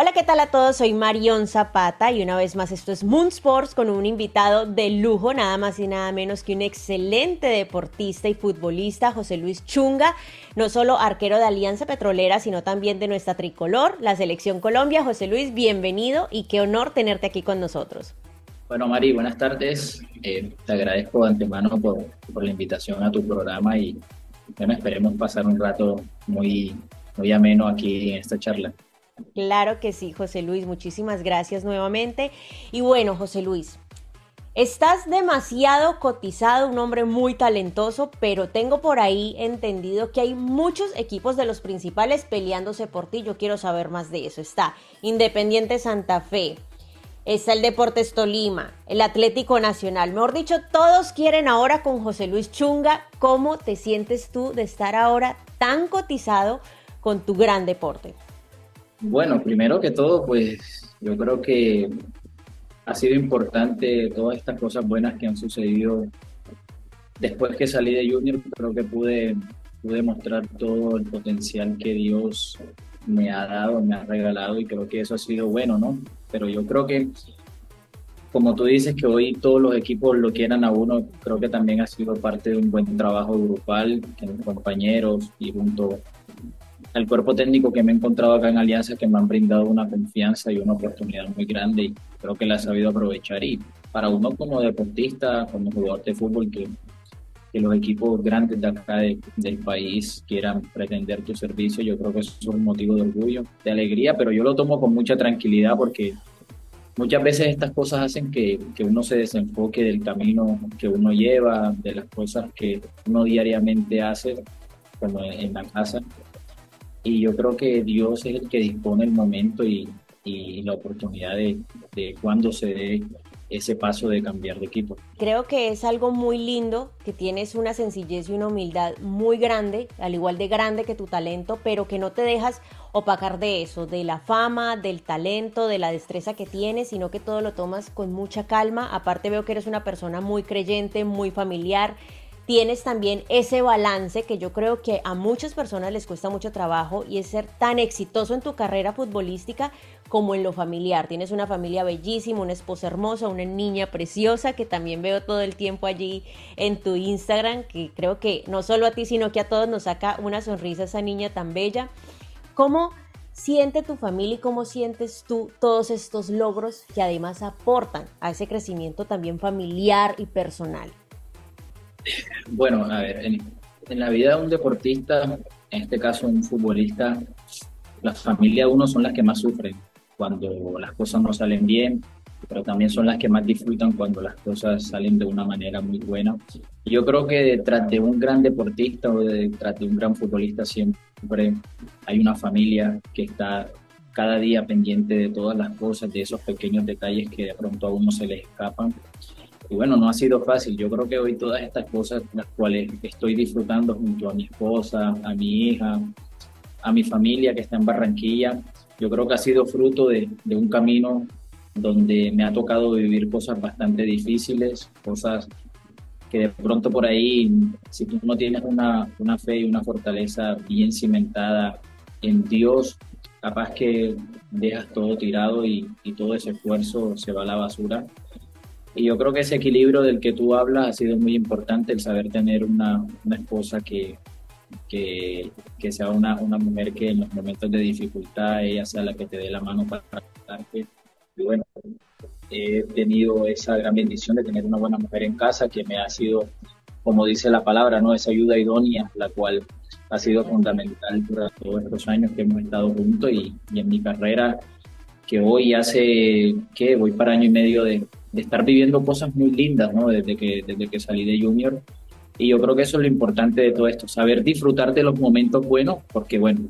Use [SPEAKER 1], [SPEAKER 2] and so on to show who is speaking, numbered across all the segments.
[SPEAKER 1] Hola, ¿qué tal a todos? Soy Marion Zapata y una vez más esto es Moon Sports con un invitado de lujo, nada más y nada menos que un excelente deportista y futbolista, José Luis Chunga, no solo arquero de Alianza Petrolera, sino también de nuestra tricolor, la Selección Colombia. José Luis, bienvenido y qué honor tenerte aquí con nosotros.
[SPEAKER 2] Bueno, Mari, buenas tardes. Eh, te agradezco de antemano por, la invitación a tu programa y bueno, esperemos pasar un rato muy, muy ameno aquí en esta charla.
[SPEAKER 1] Claro que sí, José Luis, muchísimas gracias nuevamente. Y bueno, José Luis, estás demasiado cotizado, un hombre muy talentoso, pero tengo por ahí entendido que hay muchos equipos de los principales peleándose por ti. Yo quiero saber más de eso. Está Independiente Santa Fe, está el Deportes Tolima, el Atlético Nacional. Mejor dicho, todos quieren ahora con José Luis Chunga. ¿Cómo te sientes tú de estar ahora tan cotizado con tu gran deporte?
[SPEAKER 2] Bueno, primero que todo, pues yo creo que ha sido importante todas estas cosas buenas que han sucedido después que salí de Junior. Creo que pude, pude mostrar todo el potencial que Dios me ha dado, me ha regalado y creo que eso ha sido bueno, ¿no? Pero yo creo que, como tú dices, que hoy todos los equipos lo quieran a uno, creo que también ha sido parte de un buen trabajo grupal, mis compañeros y junto el cuerpo técnico que me he encontrado acá en Alianza que me han brindado una confianza y una oportunidad muy grande y creo que la he sabido aprovechar. Y para uno como deportista, como jugador de fútbol, que, que los equipos grandes de acá del país quieran pretender tu servicio, yo creo que eso es un motivo de orgullo, de alegría, pero yo lo tomo con mucha tranquilidad porque muchas veces estas cosas hacen que, que, uno se desenfoque del camino que uno lleva, de las cosas que uno diariamente hace, como en la casa y yo creo que Dios es el que dispone el momento y, y la oportunidad de, de cuando se dé ese paso de cambiar de equipo.
[SPEAKER 1] Creo que es algo muy lindo, que tienes una sencillez y una humildad muy grande, al igual de grande que tu talento, pero que no te dejas opacar de eso, de la fama, del talento, de la destreza que tienes, sino que todo lo tomas con mucha calma. Aparte veo que eres una persona muy creyente, muy familiar, tienes también ese balance que yo creo que a muchas personas les cuesta mucho trabajo y es ser tan exitoso en tu carrera futbolística como en lo familiar. Tienes una familia bellísima, una esposa hermosa, una niña preciosa que también veo todo el tiempo allí en tu Instagram, que creo que no solo a ti, sino que a todos nos saca una sonrisa esa niña tan bella. ¿Cómo siente tu familia y cómo sientes tú todos estos logros que además aportan a ese crecimiento también familiar y personal?
[SPEAKER 2] Bueno, a ver, en, la vida de un deportista, en este caso un futbolista, las familias de uno son las que más sufren cuando las cosas no salen bien, pero también son las que más disfrutan cuando las cosas salen de una manera muy buena. Yo creo que detrás de un gran deportista o detrás de un gran futbolista siempre hay una familia que está cada día pendiente de todas las cosas, de esos pequeños detalles que de pronto a uno se les escapan y bueno, no ha sido fácil. Yo creo que hoy todas estas cosas, las cuales estoy disfrutando junto a mi esposa, a mi hija, a mi familia que está en Barranquilla, yo creo que ha sido fruto de, de un camino donde me ha tocado vivir cosas bastante difíciles, cosas que de pronto por ahí, si tú no tienes una, una fe y una fortaleza bien cimentada en Dios, capaz que dejas todo tirado y, y todo ese esfuerzo se va a la basura. Y yo creo que ese equilibrio del que tú hablas ha sido muy importante, el saber tener una, una esposa que, que, que, sea una, una mujer que en los momentos de dificultad ella sea la que te dé la mano para ayudarte. Y bueno, he tenido esa gran bendición de tener una buena mujer en casa que me ha sido, como dice la palabra, ¿no? esa ayuda idónea, la cual ha sido fundamental durante todos estos años que hemos estado juntos y, y en mi carrera, que hoy hace, que voy para año y medio de, de estar viviendo cosas muy lindas, ¿no? Desde que, desde que salí de junior. Y yo creo que eso es lo importante de todo esto, saber disfrutar de los momentos buenos, porque bueno,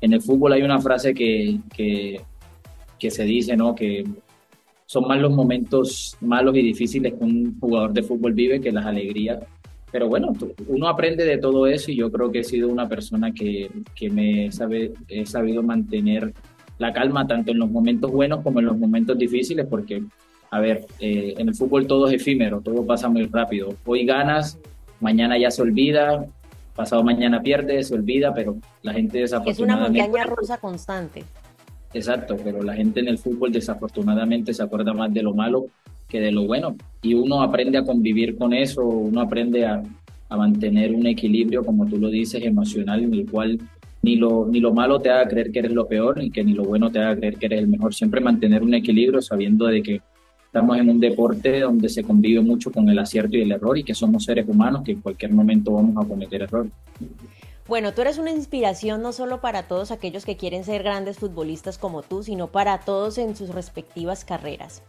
[SPEAKER 2] en el fútbol hay una frase que, que, que se dice, ¿no? Que son más los momentos malos y difíciles que un jugador de fútbol vive que las alegrías. Pero bueno, uno aprende de todo eso y yo creo que he sido una persona que, que me sabe, he sabido mantener la calma tanto en los momentos buenos como en los momentos difíciles, porque a ver, eh, en el fútbol todo es efímero, todo pasa muy rápido. Hoy ganas, mañana ya se olvida, pasado mañana pierde, se olvida, pero la gente
[SPEAKER 1] desafortunadamente... Es una montaña rusa constante.
[SPEAKER 2] exacto, pero la gente en el fútbol desafortunadamente se acuerda más de lo malo que de lo bueno. Y uno aprende a convivir con eso, uno aprende a, a mantener un equilibrio, como tú lo dices, emocional, en el cual ni lo, ni lo malo te haga creer que eres lo peor, ni que ni lo bueno te haga creer que eres el mejor. Siempre mantener un equilibrio sabiendo de que estamos en un deporte donde se convive mucho con el acierto y el error y que somos seres humanos que en cualquier momento vamos a cometer errores.
[SPEAKER 1] Bueno, tú eres una inspiración no solo para todos aquellos que quieren ser grandes futbolistas como tú, sino para todos en sus respectivas carreras.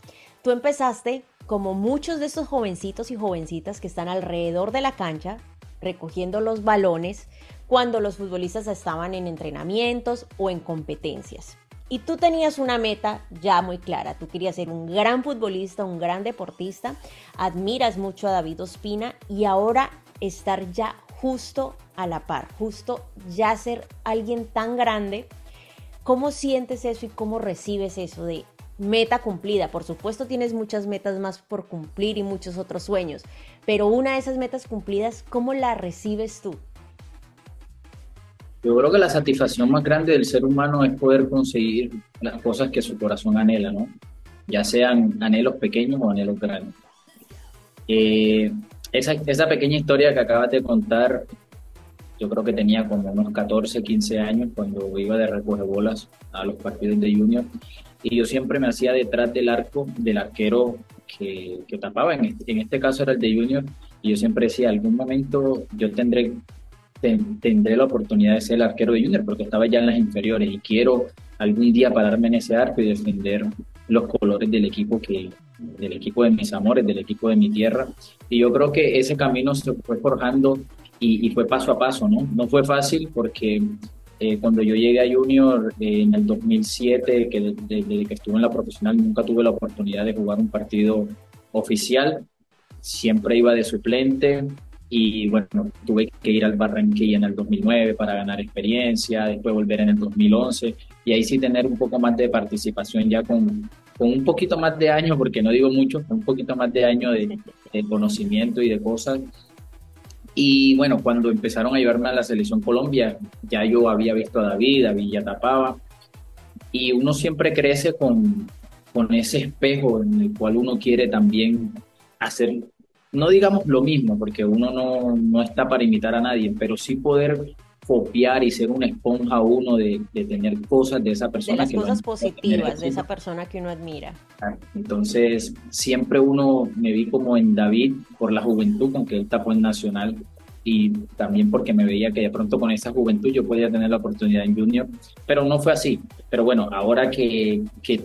[SPEAKER 1] Tú empezaste como muchos de esos jovencitos y jovencitas que están alrededor de la cancha recogiendo los balones cuando los futbolistas estaban en entrenamientos o en competencias. Y tú tenías una meta ya muy clara, tú querías ser un gran futbolista, un gran deportista, admiras mucho a David Ospina y ahora estar ya justo a la par, justo ya ser alguien tan grande. ¿Cómo sientes eso y cómo recibes eso de meta cumplida. Por supuesto tienes muchas metas más por cumplir y muchos otros sueños, pero una de esas metas cumplidas, ¿cómo la recibes tú?
[SPEAKER 2] Yo creo que la satisfacción más grande del ser humano es poder conseguir las cosas que su corazón anhela, ¿no? Ya sean anhelos pequeños o anhelos grandes. Eh, esa, esa pequeña historia que acabas de contar, yo creo que tenía como unos 14, 15 años cuando iba de recoger bolas a los partidos de junior y yo siempre me hacía detrás del arco del arquero que, que tapaba, en este, en este, caso era el de Junior, y yo siempre decía, algún momento yo tendré, tendré la oportunidad de ser el arquero de Junior, porque estaba ya en las inferiores y quiero algún día pararme en ese arco y defender los colores del equipo que del equipo de mis amores, del equipo de mi tierra. Y yo creo que ese camino se fue forjando y, y fue paso a paso, ¿no? No fue fácil porque eh, cuando yo llegué a Junior eh, en el 2007, que desde que estuve en la profesional nunca tuve la oportunidad de jugar un partido oficial, siempre iba de suplente y bueno, tuve que ir al Barranquilla en el 2009 para ganar experiencia, después volver en el 2011 y ahí sí tener un poco más de participación ya con, con un poquito más de años, porque no digo mucho, un poquito más de años de, de conocimiento y de cosas y bueno, cuando empezaron a llevarme a la selección Colombia, ya yo había visto a David, David ya tapaba. Y uno siempre crece con, con ese espejo en el cual uno quiere también hacer, no digamos lo mismo, porque uno no, no está para imitar a nadie, pero sí poder copiar y ser una esponja uno de, de tener cosas de esa persona.
[SPEAKER 1] De las cosas positivas de esa persona que uno admira.
[SPEAKER 2] Entonces, siempre uno me vi como en David por la juventud con que él tapó en Nacional y también porque me veía que de pronto con esa juventud yo podía tener la oportunidad en Junior, pero no fue así. Pero bueno, ahora que, que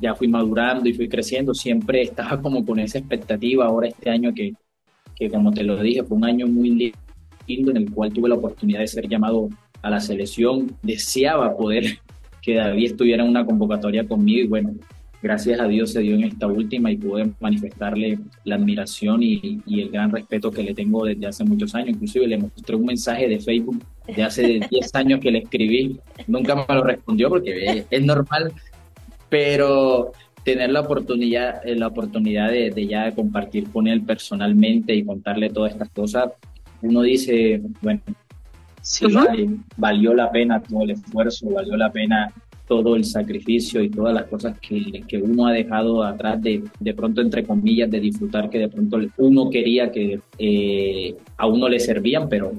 [SPEAKER 2] ya fui madurando y fui creciendo, siempre estaba como con esa expectativa ahora este año que, que como te lo dije, fue un año muy lindo en el cual tuve la oportunidad de ser llamado a la selección. Deseaba poder que David estuviera en una convocatoria conmigo y bueno, gracias a Dios se dio en esta última y pude manifestarle la admiración y, el gran respeto que le tengo desde hace muchos años. Inclusive le mostré un mensaje de Facebook de hace 10 años que le escribí. Nunca me lo respondió porque es normal, pero tener la oportunidad, la oportunidad de, de ya compartir con él personalmente y contarle todas estas cosas, uno dice, bueno, sí, valió la pena todo el esfuerzo, valió la pena todo el sacrificio y todas las cosas que, que uno ha dejado atrás de, de pronto, entre comillas, de disfrutar que de pronto uno quería que eh, a uno le servían, pero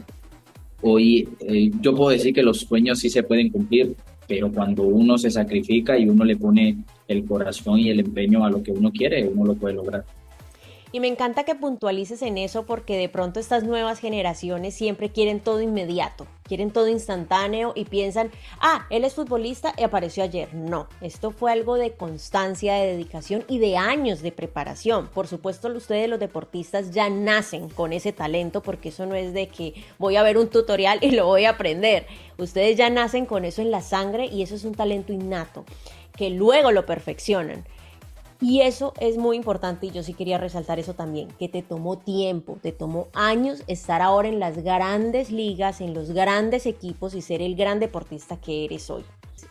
[SPEAKER 2] hoy eh, yo puedo decir que los sueños sí se pueden cumplir, pero cuando uno se sacrifica y uno le pone el corazón y el empeño a lo que uno quiere, uno lo puede lograr.
[SPEAKER 1] Y me encanta que puntualices en eso porque de pronto estas nuevas generaciones siempre quieren todo inmediato, quieren todo instantáneo y piensan, ah, él es futbolista y apareció ayer. No, esto fue algo de constancia, de dedicación y de años de preparación. Por supuesto, ustedes los deportistas ya nacen con ese talento porque eso no es de que voy a ver un tutorial y lo voy a aprender. Ustedes ya nacen con eso en la sangre y eso es un talento innato que luego lo perfeccionan. Y eso es muy importante y yo sí quería resaltar eso también, que te tomó tiempo, te tomó años estar ahora en las grandes ligas, en los grandes equipos y ser el gran deportista que eres hoy.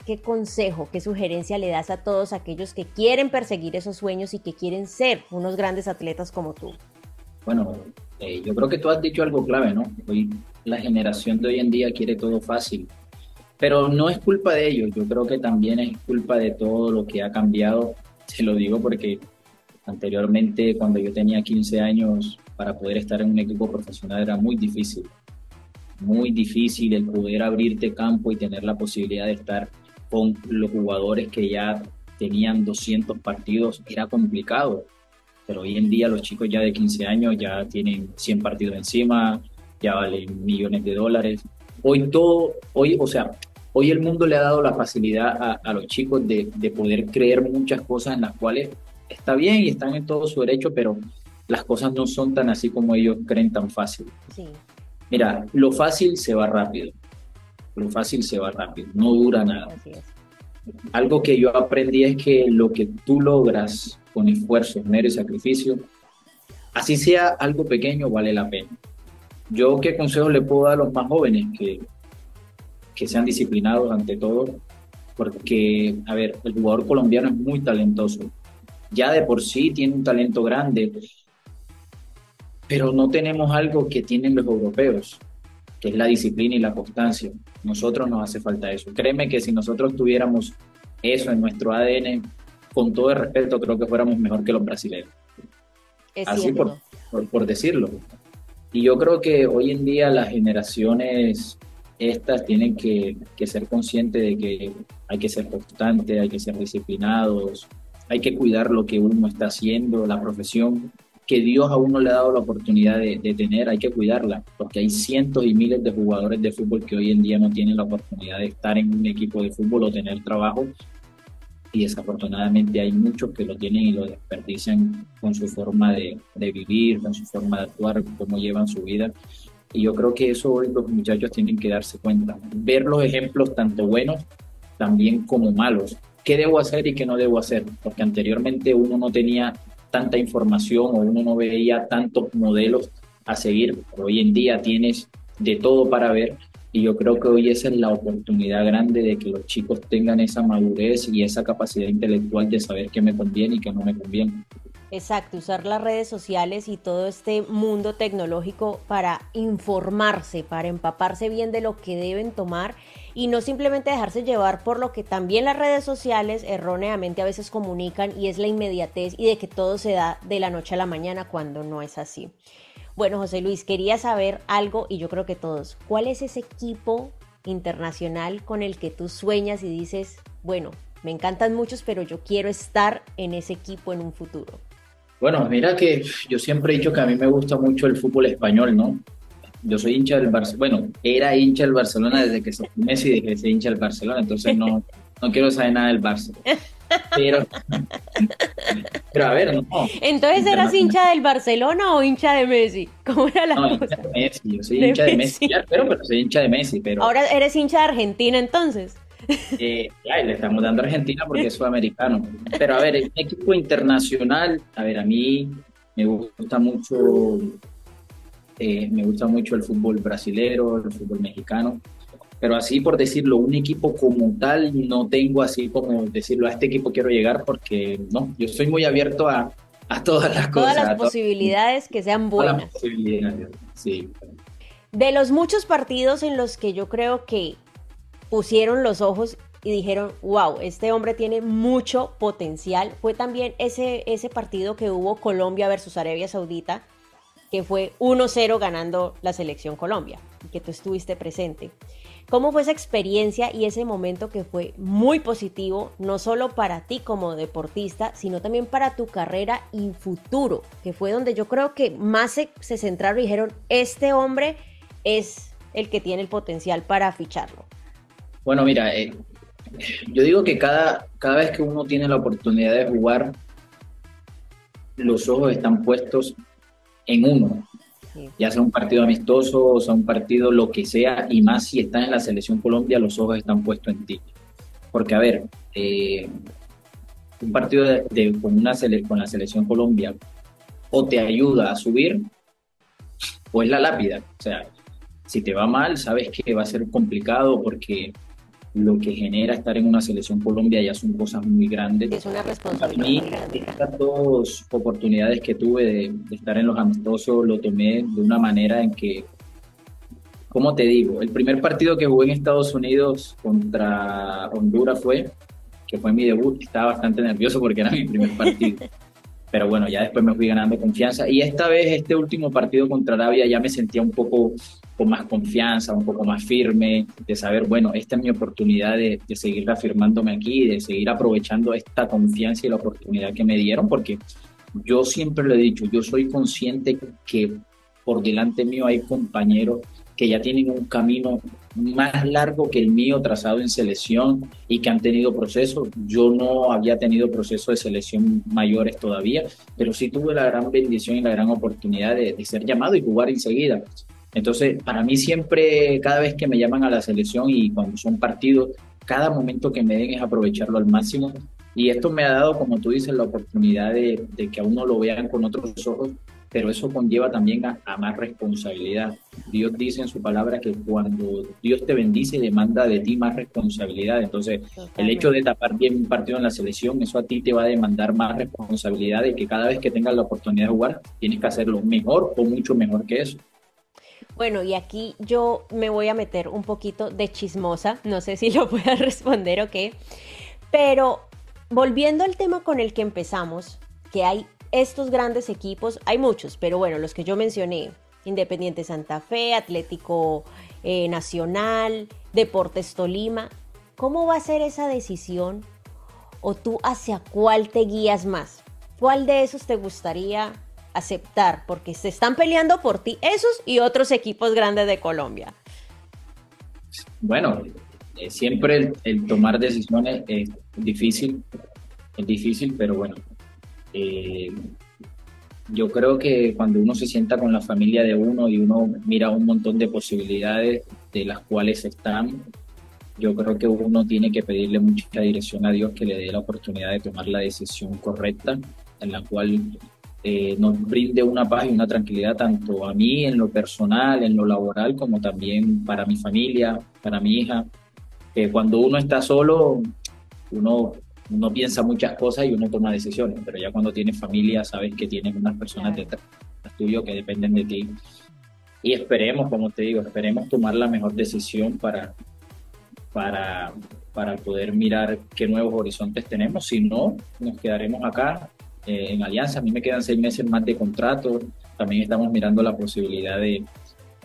[SPEAKER 1] ¿Qué consejo, qué sugerencia le das a todos aquellos que quieren perseguir esos sueños y que quieren ser unos grandes atletas como tú?
[SPEAKER 2] Bueno, eh, yo creo que tú has dicho algo clave, ¿no? Hoy la generación de hoy en día quiere todo fácil Pero no es culpa de ellos, yo creo que también es culpa de todo lo que ha cambiado. Se lo digo porque anteriormente, cuando yo tenía 15 años, para poder estar en un equipo profesional era muy difícil. Muy difícil el poder abrirte campo y tener la posibilidad de estar con los jugadores que ya tenían 200 partidos, era complicado. Pero hoy en día los chicos ya de 15 años ya tienen 100 partidos encima, ya valen millones de dólares. Hoy todo, hoy, o sea, hoy el mundo le ha dado la facilidad a, los chicos de, de, poder creer muchas cosas en las cuales está bien y están en todo su derecho, pero las cosas no son tan así como ellos creen tan fácil. Mira, lo fácil se va rápido. Lo fácil se va rápido, no dura nada. Algo que yo aprendí es que lo que tú logras con esfuerzo, esmero y sacrificio, así sea algo pequeño, vale la pena. Yo qué consejo le puedo dar a los más jóvenes que, que sean disciplinados ante todo, porque, a ver, el jugador colombiano es muy talentoso. Ya de por sí tiene un talento grande, pero no tenemos algo que tienen los europeos, que es la disciplina y la constancia. Nosotros nos hace falta eso. Créeme que si nosotros tuviéramos eso en nuestro ADN, con todo el respeto, creo que fuéramos mejor que los brasileños. Así por, por, decirlo. Y yo creo que hoy en día las generaciones estas tienen que, ser conscientes de que hay que ser constante, hay que ser disciplinados, hay que cuidar lo que uno está haciendo, la profesión que Dios a uno le ha dado la oportunidad de, de, tener, hay que cuidarla, porque hay cientos y miles de jugadores de fútbol que hoy en día no tienen la oportunidad de estar en un equipo de fútbol o tener trabajo y desafortunadamente hay muchos que lo tienen y lo desperdician con su forma de, de, vivir, con su forma de actuar, cómo llevan su vida. Y yo creo que eso hoy los muchachos tienen que darse cuenta, ver los ejemplos tanto buenos también como malos. ¿Qué debo hacer y qué no debo hacer? Porque anteriormente uno no tenía tanta información o uno no veía tantos modelos a seguir. Hoy en día tienes de todo para ver y yo creo que hoy esa es la oportunidad grande de que los chicos tengan esa madurez y esa capacidad intelectual de saber qué me conviene y qué no me conviene.
[SPEAKER 1] Exacto, usar las redes sociales y todo este mundo tecnológico para informarse, para empaparse bien de lo que deben tomar y no simplemente dejarse llevar por lo que también las redes sociales erróneamente a veces comunican y es la inmediatez y de que todo se da de la noche a la mañana cuando no es así. Bueno, José Luis, quería saber algo y yo creo que todos, ¿cuál es ese equipo internacional con el que tú sueñas y dices, bueno, me encantan muchos, pero yo quiero estar en ese equipo en un futuro?
[SPEAKER 2] Bueno, mira que yo siempre he dicho que a mí me gusta mucho el fútbol español, ¿no? Yo soy hincha del Barcelona, bueno, era hincha del Barcelona desde que se Messi, desde que se hincha del Barcelona, entonces no, no quiero saber nada del Barça. Pero, pero a ver, no.
[SPEAKER 1] Entonces, ¿eras hincha del Barcelona o hincha de Messi? ¿Cómo era la
[SPEAKER 2] no,
[SPEAKER 1] cosa?
[SPEAKER 2] Hincha de Messi, yo soy hincha de Messi, pero, pero soy hincha de Messi. Pero...
[SPEAKER 1] Ahora eres hincha de Argentina entonces.
[SPEAKER 2] Eh, ya, le estamos dando a Argentina porque es sudamericano. Pero a ver, el equipo internacional, a ver, a mí me gusta mucho, eh, me gusta mucho el fútbol brasilero, el fútbol mexicano pero así por decirlo, un equipo como tal, no tengo así como decirlo, a este equipo quiero llegar porque no, yo soy muy abierto a, a todas las
[SPEAKER 1] cosas.
[SPEAKER 2] Todas
[SPEAKER 1] las posibilidades que sean buenas.
[SPEAKER 2] Las posibilidades, sí.
[SPEAKER 1] De los muchos partidos en los que yo creo que pusieron los ojos y dijeron, wow, este hombre tiene mucho potencial, fue también ese, ese partido que hubo Colombia versus Arabia Saudita, que fue 1-0 ganando la selección Colombia, y que tú estuviste presente. ¿Cómo fue esa experiencia y ese momento que fue muy positivo, no solo para ti como deportista, sino también para tu carrera y futuro, que fue donde yo creo que más se, centraron y dijeron, este hombre es el que tiene el potencial para ficharlo?
[SPEAKER 2] Bueno, mira, eh, yo digo que cada, cada vez que uno tiene la oportunidad de jugar, los ojos están puestos en uno ya sea un partido amistoso, o sea un partido lo que sea, y más si estás en la selección Colombia, los ojos están puestos en ti. Porque, a ver, eh, un partido de, con, una con la selección Colombia o te ayuda a subir, o es la lápida. O sea, si te va mal, sabes que va a ser complicado porque lo que genera estar en una selección Colombia ya son cosas muy grandes.
[SPEAKER 1] Es una responsabilidad.
[SPEAKER 2] A mí, estas dos oportunidades que tuve de, estar en los amistosos, lo tomé de una manera en que ¿cómo te digo? El primer partido que jugué en Estados Unidos contra Honduras fue, que fue mi debut, estaba bastante nervioso porque era mi primer partido. Pero bueno, ya después me fui ganando confianza. Y esta vez, este último partido contra Arabia, ya me sentía un poco con más confianza, un poco más firme, de saber, bueno, esta es mi oportunidad de, de seguir reafirmándome aquí, de seguir aprovechando esta confianza y la oportunidad que me dieron, porque yo siempre lo he dicho, yo soy consciente que por delante mío hay compañeros que ya tienen un camino más largo que el mío trazado en selección y que han tenido procesos. Yo no había tenido procesos de selección mayores todavía, pero sí tuve la gran bendición y la gran oportunidad de, ser llamado y jugar enseguida. Entonces, para mí siempre, cada vez que me llaman a la selección y cuando son partidos, cada momento que me den es aprovecharlo al máximo. Y esto me ha dado, como tú dices, la oportunidad de, de que a uno lo vean con otros ojos pero eso conlleva también a, más responsabilidad. Dios dice en su palabra que cuando Dios te bendice, demanda de ti más responsabilidad. Entonces, el hecho de tapar bien un partido en la selección, eso a ti te va a demandar más responsabilidad de que cada vez que tengas la oportunidad de jugar, tienes que hacerlo mejor o mucho mejor que eso.
[SPEAKER 1] Bueno, y aquí yo me voy a meter un poquito de chismosa, no sé si lo pueda responder o qué, pero volviendo al tema con el que empezamos, que hay estos grandes equipos, hay muchos, pero bueno, los que yo mencioné, Independiente Santa Fe, Atlético eh, Nacional, Deportes Tolima, ¿cómo va a ser esa decisión? ¿O tú hacia cuál te guías más? ¿Cuál de esos te gustaría aceptar? Porque se están peleando por ti esos y otros equipos grandes de Colombia.
[SPEAKER 2] Bueno, eh, siempre el tomar decisiones es difícil, es difícil, pero bueno, eh, yo creo que cuando uno se sienta con la familia de uno y uno mira un montón de posibilidades de las cuales están, yo creo que uno tiene que pedirle mucha dirección a Dios que le dé la oportunidad de tomar la decisión correcta, en la cual eh, nos brinde una paz y una tranquilidad tanto a mí en lo personal, en lo laboral, como también para mi familia, para mi hija. Que cuando uno está solo, uno uno piensa muchas cosas y uno toma decisiones, pero ya cuando tienes familia sabes que tienes unas personas detrás tuyo que dependen de ti. Y esperemos, como te digo, esperemos tomar la mejor decisión para, para, para poder mirar qué nuevos horizontes tenemos. Si no, nos quedaremos acá eh, en Alianza. A mí me quedan seis meses más de contrato. También estamos mirando la posibilidad de,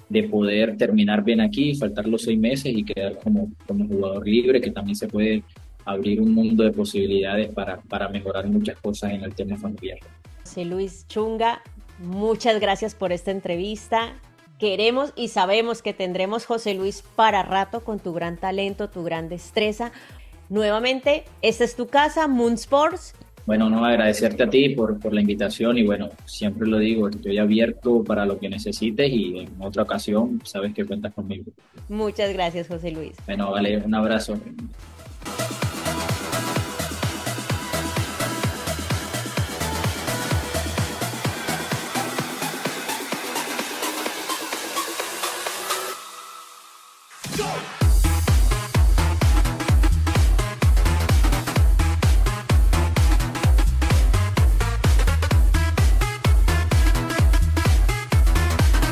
[SPEAKER 2] de poder terminar bien aquí, faltar los seis meses y quedar como, como jugador libre, que también se puede abrir un mundo de posibilidades para, para mejorar muchas cosas en el tema familiar.
[SPEAKER 1] José Luis Chunga, muchas gracias por esta entrevista. Queremos y sabemos que tendremos José Luis para rato con tu gran talento, tu gran destreza. Nuevamente, esta es tu casa, Moon Sports.
[SPEAKER 2] Bueno, no, agradecerte a ti por, por la invitación y bueno, siempre lo digo, estoy abierto para lo que necesites y en otra ocasión sabes que cuentas conmigo.
[SPEAKER 1] Muchas gracias, José Luis.
[SPEAKER 2] Bueno, vale, un abrazo.